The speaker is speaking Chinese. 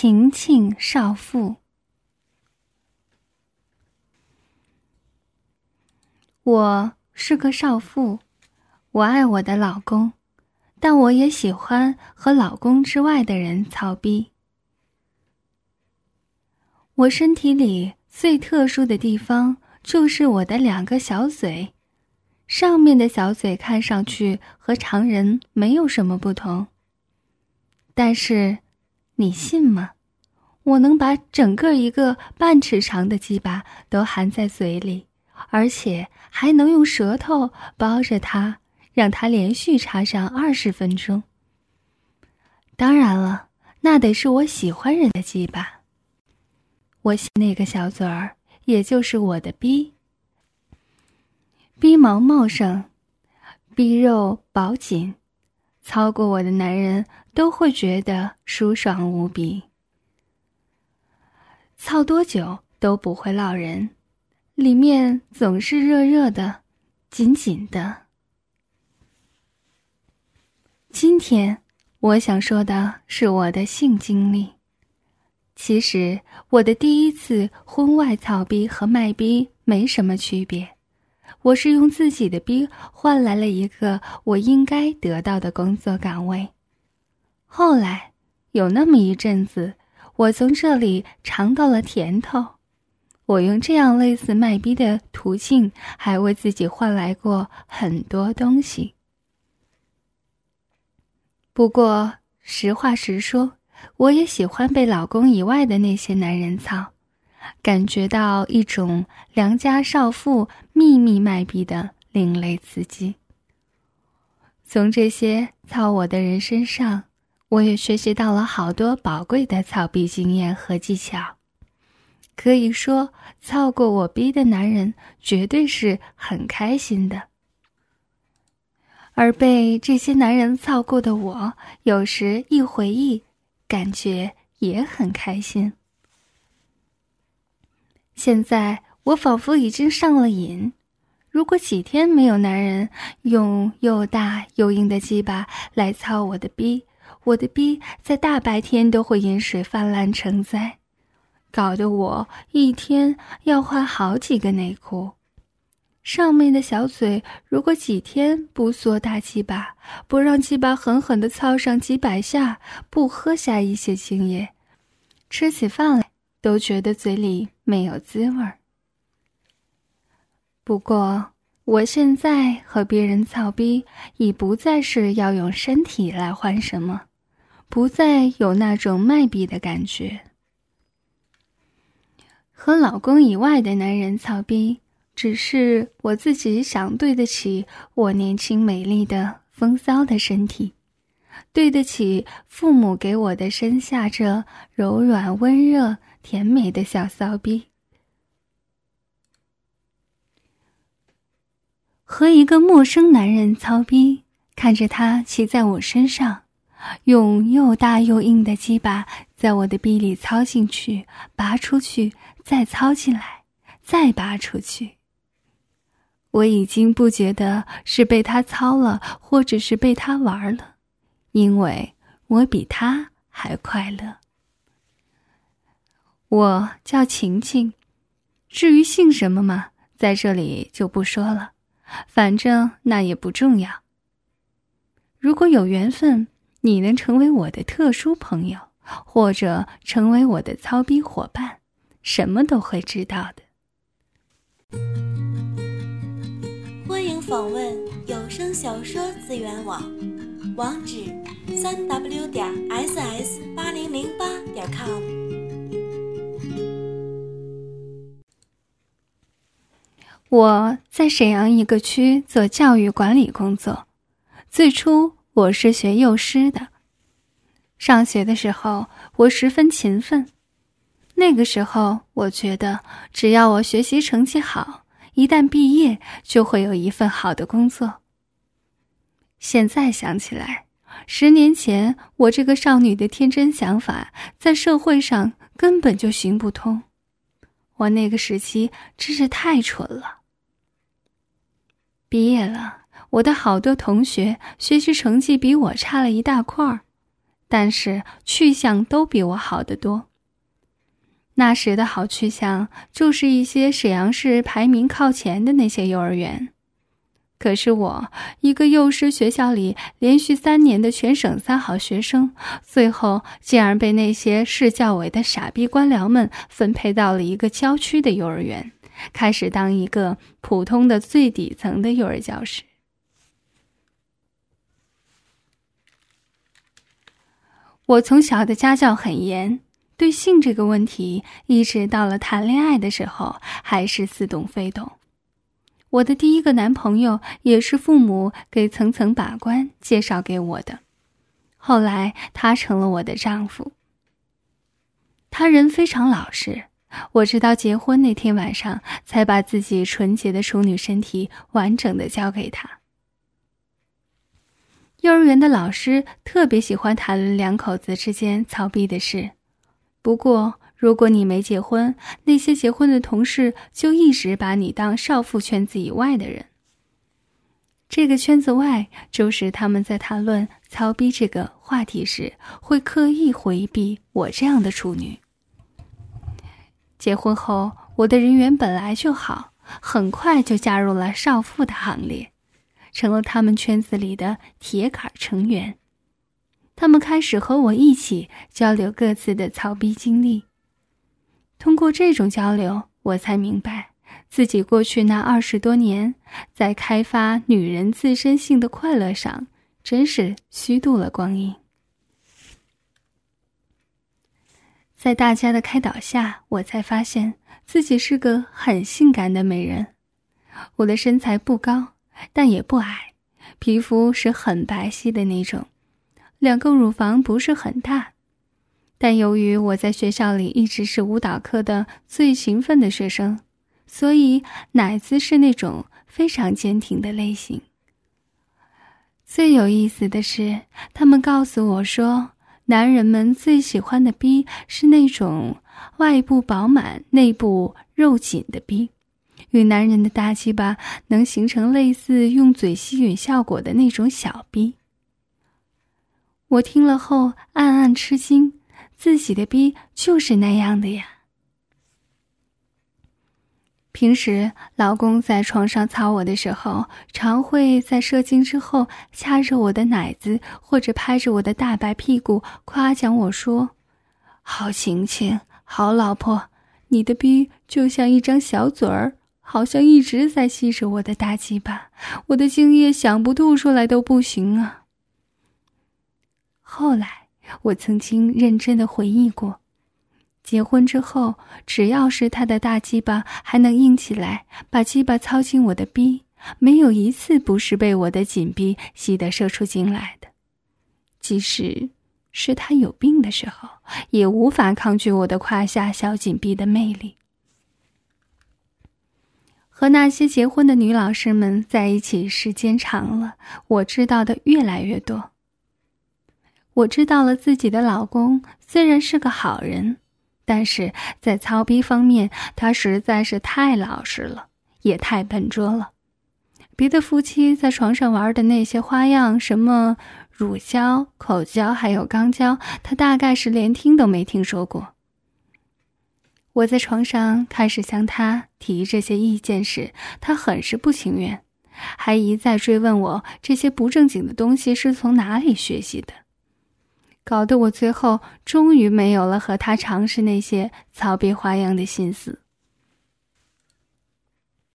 晴晴少妇。我是个少妇，我爱我的老公，但我也喜欢和老公之外的人操逼。我身体里最特殊的地方就是我的两个小嘴，上面的小嘴看上去和常人没有什么不同。但是，你信吗？我能把整个一个半尺长的鸡巴都含在嘴里。而且还能用舌头包着它，让它连续插上二十分钟。当然了，那得是我喜欢人的鸡巴。我喜那个小嘴儿，也就是我的逼。逼毛茂盛，逼肉薄紧，操过我的男人都会觉得舒爽无比，操多久都不会落人。里面总是热热的，紧紧的。今天我想说的是我的性经历。其实我的第一次婚外操逼和卖逼没什么区别，我是用自己的逼换来了一个我应该得到的工作岗位。后来有那么一阵子，我从这里尝到了甜头。我用这样类似卖逼的途径，还为自己换来过很多东西。不过实话实说，我也喜欢被老公以外的那些男人操，感觉到一种良家少妇秘密卖逼的另类刺激。从这些操我的人身上，我也学习到了好多宝贵的操逼经验和技巧。可以说，操过我逼的男人绝对是很开心的，而被这些男人操过的我，有时一回忆，感觉也很开心。现在我仿佛已经上了瘾，如果几天没有男人用又大又硬的鸡巴来操我的逼，我的逼在大白天都会饮水泛滥成灾。搞得我一天要换好几个内裤，上面的小嘴如果几天不缩大鸡巴，不让鸡巴狠狠的操上几百下，不喝下一些精液，吃起饭来都觉得嘴里没有滋味儿。不过我现在和别人操逼，已不再是要用身体来换什么，不再有那种卖逼的感觉。和老公以外的男人操逼，只是我自己想对得起我年轻美丽的风骚的身体，对得起父母给我的生下这柔软温热甜美的小骚逼。和一个陌生男人操逼，看着他骑在我身上，用又大又硬的鸡巴在我的臂里操进去、拔出去。再操进来，再拔出去。我已经不觉得是被他操了，或者是被他玩了，因为我比他还快乐。我叫晴晴，至于姓什么嘛，在这里就不说了，反正那也不重要。如果有缘分，你能成为我的特殊朋友，或者成为我的操逼伙伴。什么都会知道的。欢迎访问有声小说资源网，网址：三 w 点 ss 八零零八点 com。我在沈阳一个区做教育管理工作，最初我是学幼师的。上学的时候，我十分勤奋。那个时候，我觉得只要我学习成绩好，一旦毕业就会有一份好的工作。现在想起来，十年前我这个少女的天真想法，在社会上根本就行不通。我那个时期真是太蠢了。毕业了，我的好多同学学习成绩比我差了一大块儿，但是去向都比我好得多。那时的好去向就是一些沈阳市排名靠前的那些幼儿园。可是我一个幼师学校里连续三年的全省三好学生，最后竟然被那些市教委的傻逼官僚们分配到了一个郊区的幼儿园，开始当一个普通的最底层的幼儿教师。我从小的家教很严，对性这个问题，一直到了谈恋爱的时候还是似懂非懂。我的第一个男朋友也是父母给层层把关介绍给我的，后来他成了我的丈夫。他人非常老实，我直到结婚那天晚上才把自己纯洁的处女身体完整的交给他。幼儿园的老师特别喜欢谈论两口子之间操逼的事，不过。如果你没结婚，那些结婚的同事就一直把你当少妇圈子以外的人。这个圈子外，就是他们在谈论操逼这个话题时，会刻意回避我这样的处女。结婚后，我的人缘本来就好，很快就加入了少妇的行列，成了他们圈子里的铁杆成员。他们开始和我一起交流各自的操逼经历。通过这种交流，我才明白，自己过去那二十多年在开发女人自身性的快乐上，真是虚度了光阴。在大家的开导下，我才发现自己是个很性感的美人。我的身材不高，但也不矮，皮肤是很白皙的那种，两个乳房不是很大。但由于我在学校里一直是舞蹈课的最勤奋的学生，所以奶子是那种非常坚挺的类型。最有意思的是，他们告诉我说，男人们最喜欢的逼是那种外部饱满、内部肉紧的逼，与男人的大鸡巴能形成类似用嘴吸吮效果的那种小逼。我听了后暗暗吃惊。自己的逼就是那样的呀。平时老公在床上操我的时候，常会在射精之后掐着我的奶子，或者拍着我的大白屁股，夸奖我说：“好晴晴，好老婆，你的逼就像一张小嘴儿，好像一直在吸着我的大鸡巴，我的精液想不吐出来都不行啊。”后来。我曾经认真的回忆过，结婚之后，只要是他的大鸡巴还能硬起来，把鸡巴操进我的逼，没有一次不是被我的紧逼吸得射出精来的。即使是他有病的时候，也无法抗拒我的胯下小紧逼的魅力。和那些结婚的女老师们在一起时间长了，我知道的越来越多。我知道了，自己的老公虽然是个好人，但是在操逼方面，他实在是太老实了，也太笨拙了。别的夫妻在床上玩的那些花样，什么乳胶、口胶，还有肛交，他大概是连听都没听说过。我在床上开始向他提这些意见时，他很是不情愿，还一再追问我这些不正经的东西是从哪里学习的。搞得我最后终于没有了和他尝试那些草逼花样的心思。